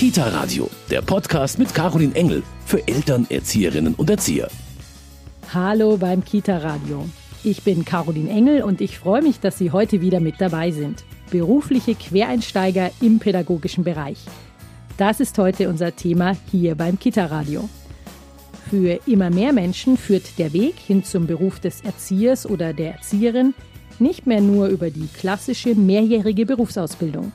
Kita Radio, der Podcast mit Caroline Engel für Eltern, Erzieherinnen und Erzieher. Hallo beim Kita Radio. Ich bin Caroline Engel und ich freue mich, dass Sie heute wieder mit dabei sind. Berufliche Quereinsteiger im pädagogischen Bereich. Das ist heute unser Thema hier beim Kita Radio. Für immer mehr Menschen führt der Weg hin zum Beruf des Erziehers oder der Erzieherin nicht mehr nur über die klassische mehrjährige Berufsausbildung.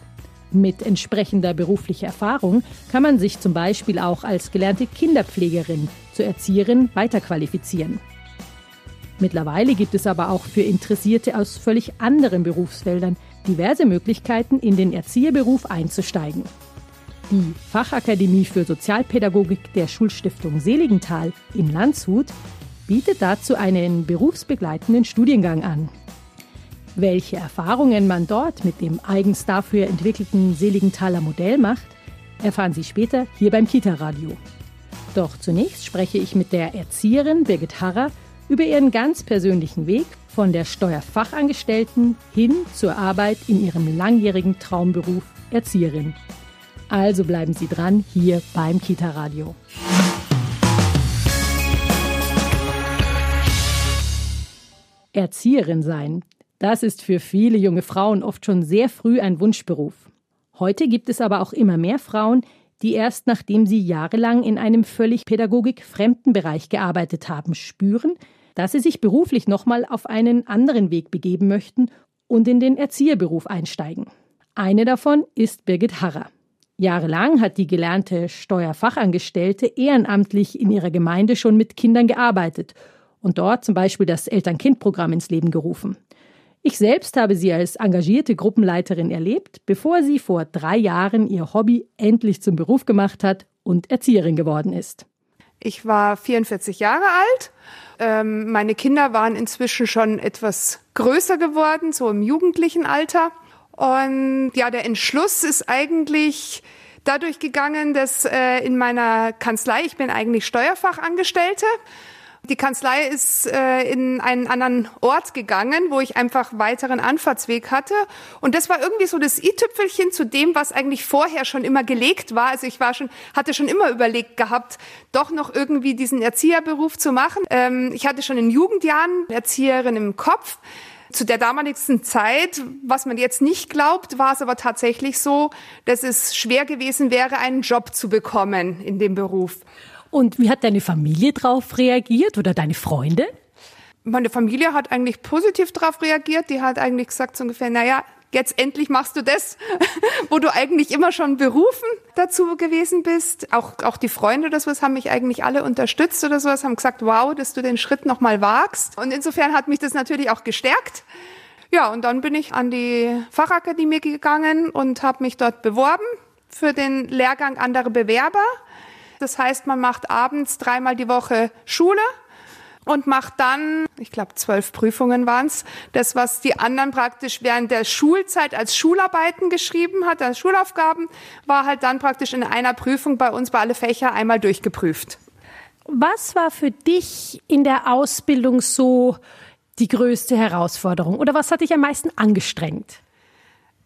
Mit entsprechender beruflicher Erfahrung kann man sich zum Beispiel auch als gelernte Kinderpflegerin zur Erzieherin weiterqualifizieren. Mittlerweile gibt es aber auch für Interessierte aus völlig anderen Berufsfeldern diverse Möglichkeiten, in den Erzieherberuf einzusteigen. Die Fachakademie für Sozialpädagogik der Schulstiftung Seligenthal in Landshut bietet dazu einen berufsbegleitenden Studiengang an. Welche Erfahrungen man dort mit dem eigens dafür entwickelten Seligenthaler Modell macht, erfahren Sie später hier beim Kita-Radio. Doch zunächst spreche ich mit der Erzieherin Birgit Harrer über ihren ganz persönlichen Weg von der Steuerfachangestellten hin zur Arbeit in ihrem langjährigen Traumberuf Erzieherin. Also bleiben Sie dran hier beim Kita-Radio. Erzieherin sein, das ist für viele junge Frauen oft schon sehr früh ein Wunschberuf. Heute gibt es aber auch immer mehr Frauen, die erst nachdem sie jahrelang in einem völlig pädagogikfremden Bereich gearbeitet haben, spüren, dass sie sich beruflich nochmal auf einen anderen Weg begeben möchten und in den Erzieherberuf einsteigen. Eine davon ist Birgit Harrer. Jahrelang hat die gelernte Steuerfachangestellte ehrenamtlich in ihrer Gemeinde schon mit Kindern gearbeitet und dort zum Beispiel das Eltern-Kind-Programm ins Leben gerufen. Ich selbst habe sie als engagierte Gruppenleiterin erlebt, bevor sie vor drei Jahren ihr Hobby endlich zum Beruf gemacht hat und Erzieherin geworden ist. Ich war 44 Jahre alt. Ähm, meine Kinder waren inzwischen schon etwas größer geworden, so im jugendlichen Alter. Und ja, der Entschluss ist eigentlich dadurch gegangen, dass äh, in meiner Kanzlei, ich bin eigentlich Steuerfachangestellte, die Kanzlei ist äh, in einen anderen Ort gegangen, wo ich einfach weiteren Anfahrtsweg hatte. Und das war irgendwie so das i-Tüpfelchen zu dem, was eigentlich vorher schon immer gelegt war. Also ich war schon, hatte schon immer überlegt gehabt, doch noch irgendwie diesen Erzieherberuf zu machen. Ähm, ich hatte schon in Jugendjahren Erzieherin im Kopf. Zu der damaligsten Zeit, was man jetzt nicht glaubt, war es aber tatsächlich so, dass es schwer gewesen wäre, einen Job zu bekommen in dem Beruf. Und wie hat deine Familie darauf reagiert oder deine Freunde? Meine Familie hat eigentlich positiv darauf reagiert. Die hat eigentlich gesagt so ungefähr, naja, jetzt endlich machst du das, wo du eigentlich immer schon berufen dazu gewesen bist. Auch, auch die Freunde oder sowas haben mich eigentlich alle unterstützt oder sowas, haben gesagt, wow, dass du den Schritt nochmal wagst. Und insofern hat mich das natürlich auch gestärkt. Ja, und dann bin ich an die Fachakademie gegangen und habe mich dort beworben für den Lehrgang andere Bewerber. Das heißt, man macht abends dreimal die Woche Schule und macht dann, ich glaube, zwölf Prüfungen waren es, das, was die anderen praktisch während der Schulzeit als Schularbeiten geschrieben hat, als Schulaufgaben, war halt dann praktisch in einer Prüfung bei uns bei alle Fächer einmal durchgeprüft. Was war für dich in der Ausbildung so die größte Herausforderung oder was hat dich am meisten angestrengt?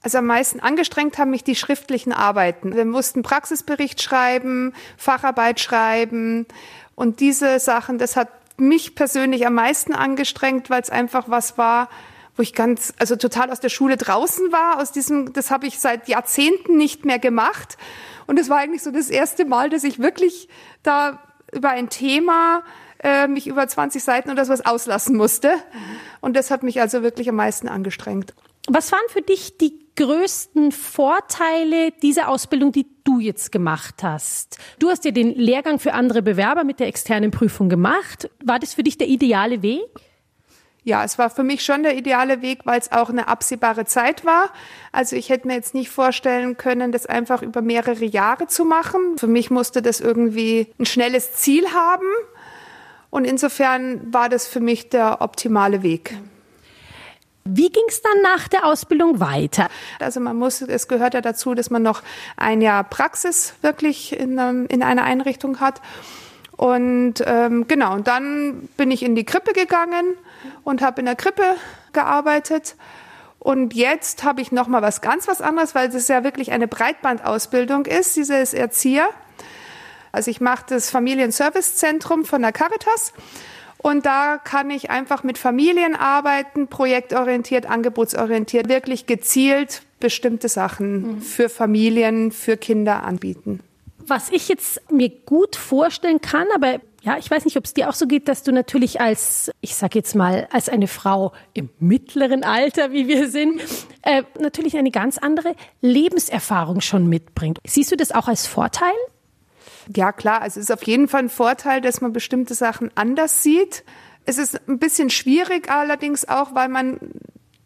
Also am meisten angestrengt haben mich die schriftlichen Arbeiten. Wir mussten Praxisbericht schreiben, Facharbeit schreiben und diese Sachen, das hat mich persönlich am meisten angestrengt, weil es einfach was war, wo ich ganz, also total aus der Schule draußen war. Aus diesem, das habe ich seit Jahrzehnten nicht mehr gemacht. Und es war eigentlich so das erste Mal, dass ich wirklich da über ein Thema äh, mich über 20 Seiten oder sowas auslassen musste. Und das hat mich also wirklich am meisten angestrengt. Was waren für dich die größten Vorteile dieser Ausbildung, die du jetzt gemacht hast? Du hast ja den Lehrgang für andere Bewerber mit der externen Prüfung gemacht. War das für dich der ideale Weg? Ja, es war für mich schon der ideale Weg, weil es auch eine absehbare Zeit war. Also ich hätte mir jetzt nicht vorstellen können, das einfach über mehrere Jahre zu machen. Für mich musste das irgendwie ein schnelles Ziel haben. Und insofern war das für mich der optimale Weg. Wie ging es dann nach der Ausbildung weiter? Also man muss, es gehört ja dazu, dass man noch ein Jahr Praxis wirklich in, ähm, in einer Einrichtung hat. Und ähm, genau, und dann bin ich in die Krippe gegangen und habe in der Krippe gearbeitet. Und jetzt habe ich noch mal was ganz was anderes, weil es ja wirklich eine Breitbandausbildung ist, dieses Erzieher. Also ich mache das Familienservicezentrum von der Caritas und da kann ich einfach mit Familien arbeiten, projektorientiert, angebotsorientiert, wirklich gezielt bestimmte Sachen mhm. für Familien, für Kinder anbieten. Was ich jetzt mir gut vorstellen kann, aber ja, ich weiß nicht, ob es dir auch so geht, dass du natürlich als, ich sag jetzt mal, als eine Frau im mittleren Alter, wie wir sind, äh, natürlich eine ganz andere Lebenserfahrung schon mitbringt. Siehst du das auch als Vorteil? Ja, klar. Also es ist auf jeden Fall ein Vorteil, dass man bestimmte Sachen anders sieht. Es ist ein bisschen schwierig allerdings auch, weil man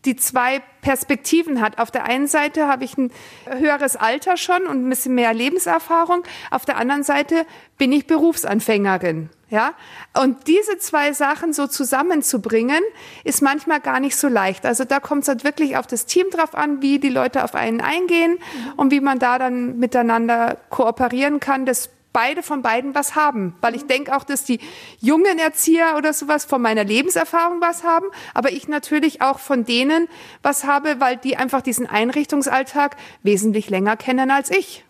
die zwei Perspektiven hat. Auf der einen Seite habe ich ein höheres Alter schon und ein bisschen mehr Lebenserfahrung. Auf der anderen Seite bin ich Berufsanfängerin. Ja, und diese zwei Sachen so zusammenzubringen, ist manchmal gar nicht so leicht. Also da kommt es halt wirklich auf das Team drauf an, wie die Leute auf einen eingehen und wie man da dann miteinander kooperieren kann. Das beide von beiden was haben. Weil ich denke auch, dass die jungen Erzieher oder sowas von meiner Lebenserfahrung was haben, aber ich natürlich auch von denen was habe, weil die einfach diesen Einrichtungsalltag wesentlich länger kennen als ich.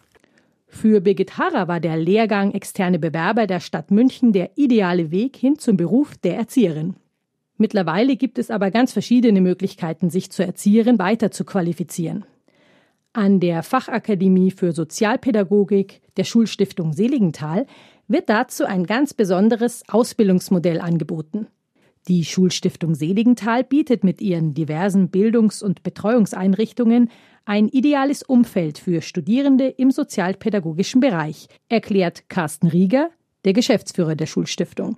Für Birgit Harrer war der Lehrgang externe Bewerber der Stadt München der ideale Weg hin zum Beruf der Erzieherin. Mittlerweile gibt es aber ganz verschiedene Möglichkeiten, sich zur Erzieherin weiter zu qualifizieren. An der Fachakademie für Sozialpädagogik der Schulstiftung Seligenthal wird dazu ein ganz besonderes Ausbildungsmodell angeboten. Die Schulstiftung Seligenthal bietet mit ihren diversen Bildungs- und Betreuungseinrichtungen ein ideales Umfeld für Studierende im sozialpädagogischen Bereich, erklärt Carsten Rieger, der Geschäftsführer der Schulstiftung.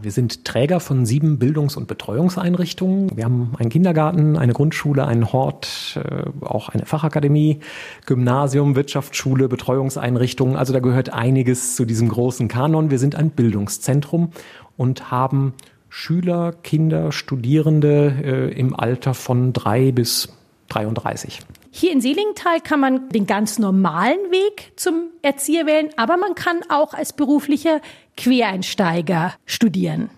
Wir sind Träger von sieben Bildungs- und Betreuungseinrichtungen. Wir haben einen Kindergarten, eine Grundschule, einen Hort, äh, auch eine Fachakademie, Gymnasium, Wirtschaftsschule, Betreuungseinrichtungen. Also da gehört einiges zu diesem großen Kanon. Wir sind ein Bildungszentrum und haben Schüler, Kinder, Studierende äh, im Alter von drei bis 33. Hier in Seligenthal kann man den ganz normalen Weg zum Erzieher wählen, aber man kann auch als beruflicher Quereinsteiger studieren.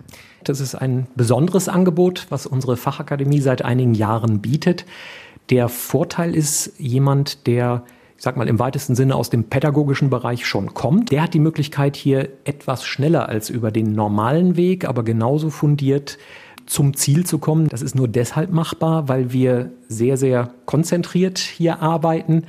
Das ist ein besonderes Angebot, was unsere Fachakademie seit einigen Jahren bietet. Der Vorteil ist, jemand, der ich sag mal im weitesten Sinne aus dem pädagogischen Bereich schon kommt, der hat die Möglichkeit hier etwas schneller als über den normalen Weg, aber genauso fundiert zum Ziel zu kommen. Das ist nur deshalb machbar, weil wir sehr, sehr konzentriert hier arbeiten.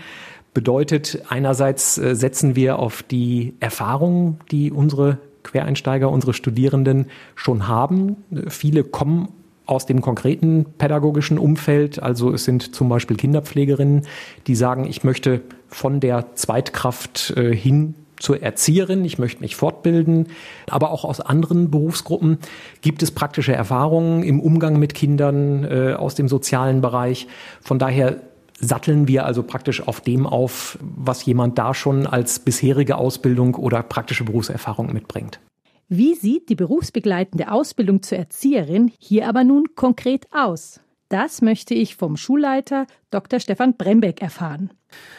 Bedeutet, einerseits äh, setzen wir auf die Erfahrungen, die unsere Quereinsteiger, unsere Studierenden schon haben. Viele kommen aus dem konkreten pädagogischen Umfeld. Also es sind zum Beispiel Kinderpflegerinnen, die sagen, ich möchte von der Zweitkraft äh, hin zur Erzieherin, ich möchte mich fortbilden, aber auch aus anderen Berufsgruppen gibt es praktische Erfahrungen im Umgang mit Kindern äh, aus dem sozialen Bereich. Von daher satteln wir also praktisch auf dem auf, was jemand da schon als bisherige Ausbildung oder praktische Berufserfahrung mitbringt. Wie sieht die berufsbegleitende Ausbildung zur Erzieherin hier aber nun konkret aus? Das möchte ich vom Schulleiter Dr. Stefan Brembeck erfahren.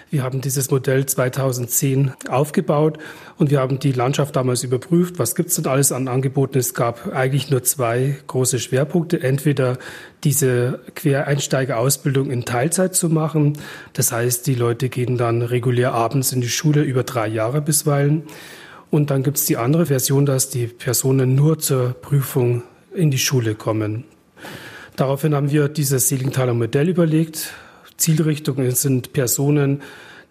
Wir haben dieses Modell 2010 aufgebaut und wir haben die Landschaft damals überprüft. Was gibt es denn alles an Angeboten? Es gab eigentlich nur zwei große Schwerpunkte. Entweder diese Quereinsteigerausbildung in Teilzeit zu machen. Das heißt, die Leute gehen dann regulär abends in die Schule über drei Jahre bisweilen. Und dann gibt es die andere Version, dass die Personen nur zur Prüfung in die Schule kommen. Daraufhin haben wir dieses Seelingtaler Modell überlegt. Zielrichtungen sind Personen,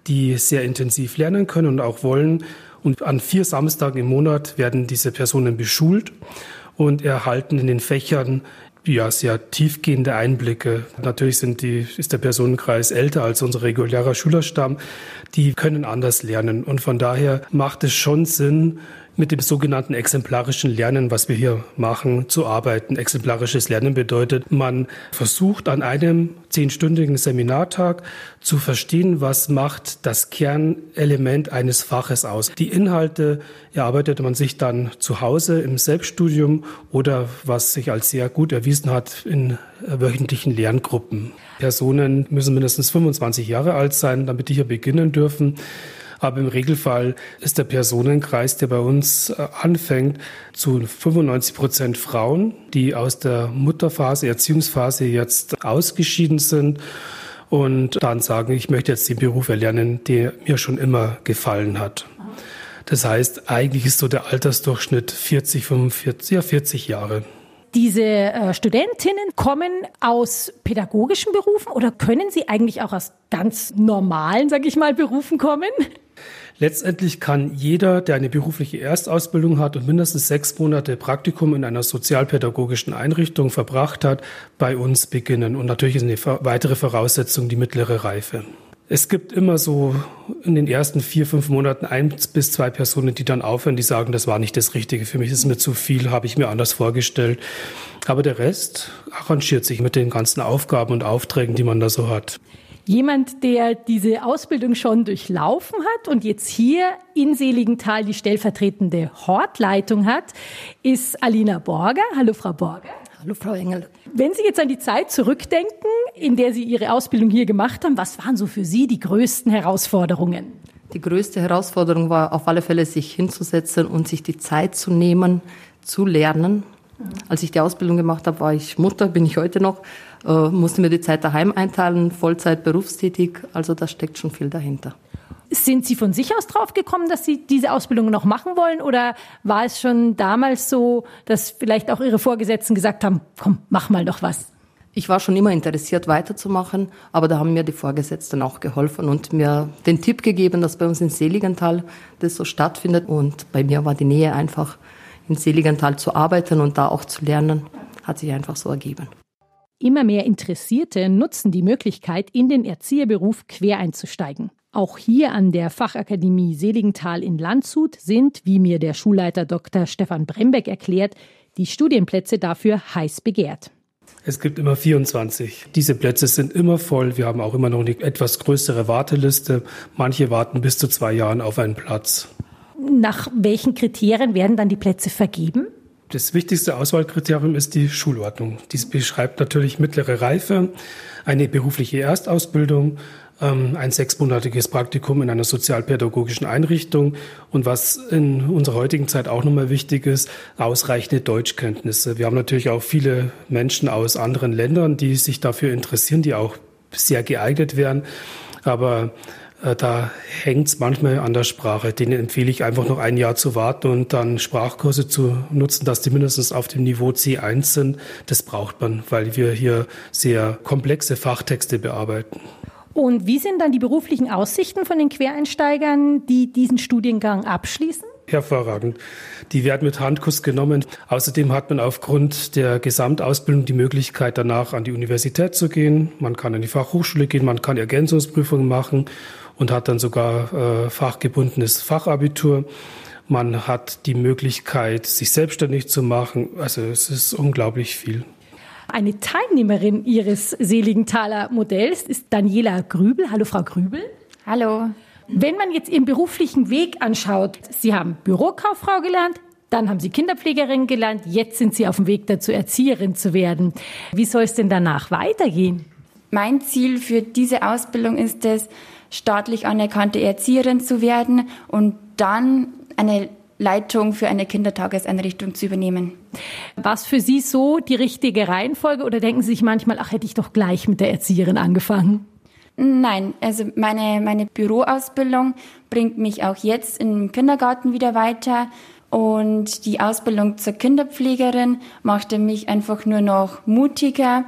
die sehr intensiv lernen können und auch wollen. Und an vier Samstagen im Monat werden diese Personen beschult und erhalten in den Fächern ja, sehr tiefgehende Einblicke. Natürlich sind die, ist der Personenkreis älter als unser regulärer Schülerstamm. Die können anders lernen. Und von daher macht es schon Sinn, mit dem sogenannten exemplarischen Lernen, was wir hier machen, zu arbeiten. Exemplarisches Lernen bedeutet, man versucht an einem zehnstündigen Seminartag zu verstehen, was macht das Kernelement eines Faches aus. Die Inhalte erarbeitet man sich dann zu Hause im Selbststudium oder was sich als sehr gut erwiesen hat in wöchentlichen Lerngruppen. Personen müssen mindestens 25 Jahre alt sein, damit die hier beginnen dürfen. Aber im Regelfall ist der Personenkreis, der bei uns äh, anfängt, zu 95 Prozent Frauen, die aus der Mutterphase, Erziehungsphase jetzt ausgeschieden sind und dann sagen, ich möchte jetzt den Beruf erlernen, der mir schon immer gefallen hat. Das heißt, eigentlich ist so der Altersdurchschnitt 40, 45, ja 40 Jahre. Diese äh, Studentinnen kommen aus pädagogischen Berufen oder können sie eigentlich auch aus ganz normalen, sage ich mal, Berufen kommen? Letztendlich kann jeder, der eine berufliche Erstausbildung hat und mindestens sechs Monate Praktikum in einer sozialpädagogischen Einrichtung verbracht hat, bei uns beginnen. Und natürlich ist eine weitere Voraussetzung die mittlere Reife. Es gibt immer so in den ersten vier, fünf Monaten ein bis zwei Personen, die dann aufhören, die sagen, das war nicht das Richtige für mich, ist mir zu viel, habe ich mir anders vorgestellt. Aber der Rest arrangiert sich mit den ganzen Aufgaben und Aufträgen, die man da so hat. Jemand, der diese Ausbildung schon durchlaufen hat und jetzt hier in Seligenthal die stellvertretende Hortleitung hat, ist Alina Borger. Hallo, Frau Borger. Hallo, Frau Engel. Wenn Sie jetzt an die Zeit zurückdenken, in der Sie Ihre Ausbildung hier gemacht haben, was waren so für Sie die größten Herausforderungen? Die größte Herausforderung war auf alle Fälle, sich hinzusetzen und sich die Zeit zu nehmen, zu lernen. Als ich die Ausbildung gemacht habe, war ich Mutter, bin ich heute noch, äh, musste mir die Zeit daheim einteilen, Vollzeit berufstätig, also da steckt schon viel dahinter. Sind Sie von sich aus drauf gekommen, dass Sie diese Ausbildung noch machen wollen? Oder war es schon damals so, dass vielleicht auch Ihre Vorgesetzten gesagt haben, komm, mach mal doch was? Ich war schon immer interessiert, weiterzumachen, aber da haben mir die Vorgesetzten auch geholfen und mir den Tipp gegeben, dass bei uns in Seligenthal das so stattfindet. Und bei mir war die Nähe einfach, in Seligenthal zu arbeiten und da auch zu lernen, hat sich einfach so ergeben. Immer mehr Interessierte nutzen die Möglichkeit, in den Erzieherberuf quer einzusteigen. Auch hier an der Fachakademie Seligenthal in Landshut sind, wie mir der Schulleiter Dr. Stefan Brembeck erklärt, die Studienplätze dafür heiß begehrt. Es gibt immer 24. Diese Plätze sind immer voll. Wir haben auch immer noch eine etwas größere Warteliste. Manche warten bis zu zwei Jahren auf einen Platz. Nach welchen Kriterien werden dann die Plätze vergeben? Das wichtigste Auswahlkriterium ist die Schulordnung. Dies beschreibt natürlich mittlere Reife, eine berufliche Erstausbildung, ähm, ein sechsmonatiges Praktikum in einer sozialpädagogischen Einrichtung und was in unserer heutigen Zeit auch nochmal wichtig ist, ausreichende Deutschkenntnisse. Wir haben natürlich auch viele Menschen aus anderen Ländern, die sich dafür interessieren, die auch sehr geeignet wären. Aber da hängt es manchmal an der Sprache. Denen empfehle ich einfach noch ein Jahr zu warten und dann Sprachkurse zu nutzen, dass die mindestens auf dem Niveau C1 sind. Das braucht man, weil wir hier sehr komplexe Fachtexte bearbeiten. Und wie sind dann die beruflichen Aussichten von den Quereinsteigern, die diesen Studiengang abschließen? Hervorragend. Die werden mit Handkuss genommen. Außerdem hat man aufgrund der Gesamtausbildung die Möglichkeit, danach an die Universität zu gehen. Man kann an die Fachhochschule gehen, man kann Ergänzungsprüfungen machen und hat dann sogar äh, fachgebundenes Fachabitur. Man hat die Möglichkeit, sich selbstständig zu machen. Also es ist unglaublich viel. Eine Teilnehmerin Ihres Seligenthaler Modells ist Daniela Grübel. Hallo, Frau Grübel. Hallo. Wenn man jetzt Ihren beruflichen Weg anschaut, Sie haben Bürokauffrau gelernt, dann haben Sie Kinderpflegerin gelernt, jetzt sind Sie auf dem Weg dazu, Erzieherin zu werden. Wie soll es denn danach weitergehen? Mein Ziel für diese Ausbildung ist es, staatlich anerkannte Erzieherin zu werden und dann eine Leitung für eine Kindertageseinrichtung zu übernehmen. Was für Sie so die richtige Reihenfolge oder denken Sie sich manchmal, ach, hätte ich doch gleich mit der Erzieherin angefangen? Nein, also meine, meine Büroausbildung bringt mich auch jetzt im Kindergarten wieder weiter. Und die Ausbildung zur Kinderpflegerin machte mich einfach nur noch mutiger.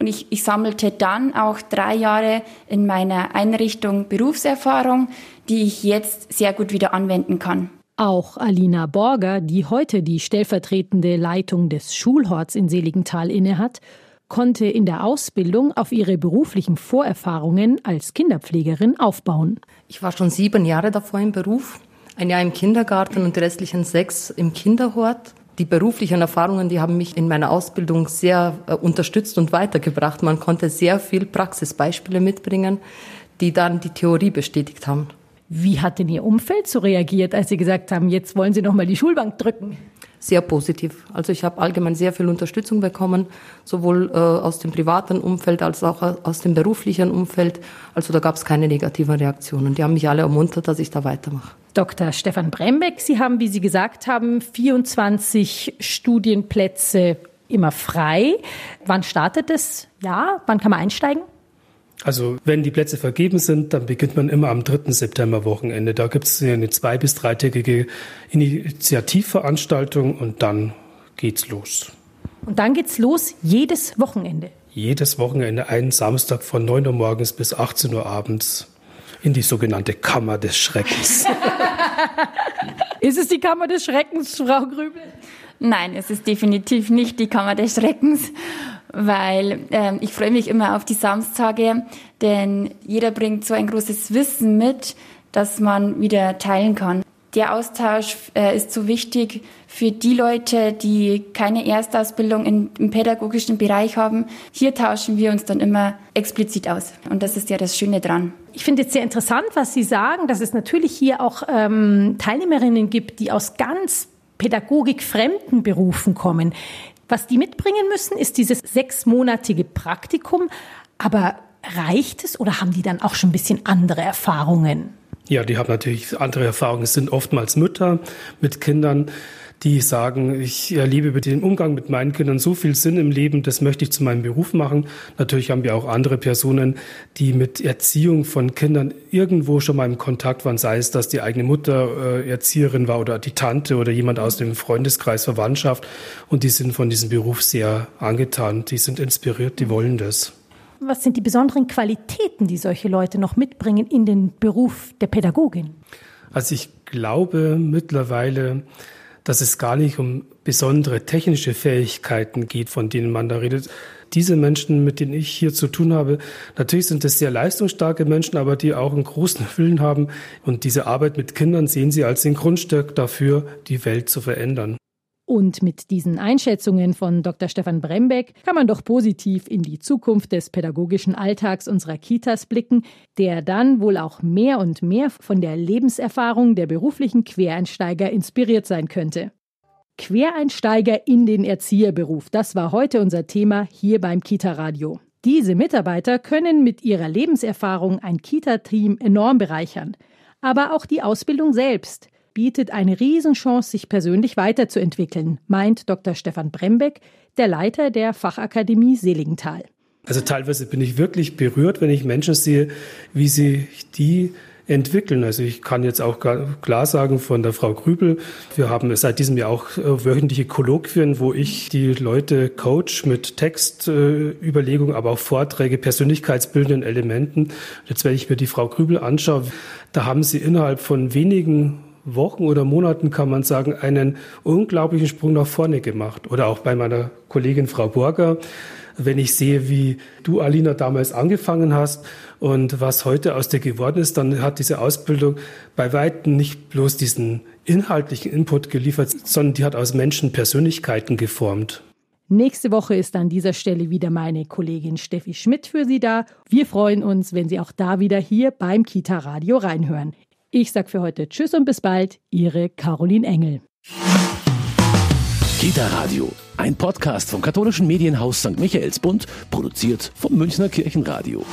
Und ich, ich sammelte dann auch drei Jahre in meiner Einrichtung Berufserfahrung, die ich jetzt sehr gut wieder anwenden kann. Auch Alina Borger, die heute die stellvertretende Leitung des Schulhorts in Seligenthal innehat, konnte in der Ausbildung auf ihre beruflichen Vorerfahrungen als Kinderpflegerin aufbauen. Ich war schon sieben Jahre davor im Beruf, ein Jahr im Kindergarten und die restlichen sechs im Kinderhort. Die beruflichen Erfahrungen, die haben mich in meiner Ausbildung sehr äh, unterstützt und weitergebracht. Man konnte sehr viel Praxisbeispiele mitbringen, die dann die Theorie bestätigt haben. Wie hat denn Ihr Umfeld so reagiert, als Sie gesagt haben, jetzt wollen Sie noch mal die Schulbank drücken? sehr positiv. Also ich habe allgemein sehr viel Unterstützung bekommen, sowohl äh, aus dem privaten Umfeld als auch aus dem beruflichen Umfeld. Also da gab es keine negativen Reaktionen. Die haben mich alle ermuntert, dass ich da weitermache. Dr. Stefan Brembeck, Sie haben, wie Sie gesagt haben, 24 Studienplätze immer frei. Wann startet es? Ja, wann kann man einsteigen? Also wenn die Plätze vergeben sind, dann beginnt man immer am 3. September-Wochenende. Da gibt es eine zwei- bis dreitägige Initiativveranstaltung und dann geht's los. Und dann geht's los jedes Wochenende. Jedes Wochenende, einen Samstag von 9 Uhr morgens bis 18 Uhr abends in die sogenannte Kammer des Schreckens. ist es die Kammer des Schreckens, Frau Grübel? Nein, es ist definitiv nicht die Kammer des Schreckens weil ähm, ich freue mich immer auf die Samstage, denn jeder bringt so ein großes Wissen mit, dass man wieder teilen kann. Der Austausch äh, ist so wichtig für die Leute, die keine Erstausbildung in, im pädagogischen Bereich haben. Hier tauschen wir uns dann immer explizit aus. Und das ist ja das Schöne dran. Ich finde es sehr interessant, was Sie sagen, dass es natürlich hier auch ähm, Teilnehmerinnen gibt, die aus ganz pädagogikfremden Berufen kommen. Was die mitbringen müssen, ist dieses sechsmonatige Praktikum. Aber reicht es oder haben die dann auch schon ein bisschen andere Erfahrungen? Ja, die haben natürlich andere Erfahrungen. Es sind oftmals Mütter mit Kindern, die sagen, ich erlebe über den Umgang mit meinen Kindern so viel Sinn im Leben, das möchte ich zu meinem Beruf machen. Natürlich haben wir auch andere Personen, die mit Erziehung von Kindern irgendwo schon mal im Kontakt waren, sei es, dass die eigene Mutter äh, Erzieherin war oder die Tante oder jemand aus dem Freundeskreis, Verwandtschaft. Und die sind von diesem Beruf sehr angetan, die sind inspiriert, die wollen das. Was sind die besonderen Qualitäten, die solche Leute noch mitbringen in den Beruf der Pädagogin? Also ich glaube mittlerweile, dass es gar nicht um besondere technische Fähigkeiten geht, von denen man da redet. Diese Menschen, mit denen ich hier zu tun habe, natürlich sind das sehr leistungsstarke Menschen, aber die auch einen großen Willen haben. Und diese Arbeit mit Kindern sehen sie als den Grundstück dafür, die Welt zu verändern. Und mit diesen Einschätzungen von Dr. Stefan Brembeck kann man doch positiv in die Zukunft des pädagogischen Alltags unserer Kitas blicken, der dann wohl auch mehr und mehr von der Lebenserfahrung der beruflichen Quereinsteiger inspiriert sein könnte. Quereinsteiger in den Erzieherberuf, das war heute unser Thema hier beim Kita Radio. Diese Mitarbeiter können mit ihrer Lebenserfahrung ein Kita-Team enorm bereichern. Aber auch die Ausbildung selbst bietet eine Riesenchance, sich persönlich weiterzuentwickeln, meint Dr. Stefan Brembeck, der Leiter der Fachakademie Seligenthal. Also teilweise bin ich wirklich berührt, wenn ich Menschen sehe, wie sich die entwickeln. Also ich kann jetzt auch klar sagen von der Frau Grübel, wir haben seit diesem Jahr auch äh, wöchentliche Kolloquien, wo ich die Leute coach mit Textüberlegungen, aber auch Vorträge, persönlichkeitsbildenden Elementen. Jetzt, wenn ich mir die Frau Grübel anschaue, da haben sie innerhalb von wenigen Wochen oder Monaten, kann man sagen, einen unglaublichen Sprung nach vorne gemacht. Oder auch bei meiner Kollegin Frau Borger, wenn ich sehe, wie du, Alina, damals angefangen hast und was heute aus dir geworden ist, dann hat diese Ausbildung bei weitem nicht bloß diesen inhaltlichen Input geliefert, sondern die hat aus Menschen Persönlichkeiten geformt. Nächste Woche ist an dieser Stelle wieder meine Kollegin Steffi Schmidt für Sie da. Wir freuen uns, wenn Sie auch da wieder hier beim Kita Radio reinhören. Ich sage für heute Tschüss und bis bald, Ihre Caroline Engel. Kita Radio, ein Podcast vom katholischen Medienhaus St. Michaelsbund, produziert vom Münchner Kirchenradio.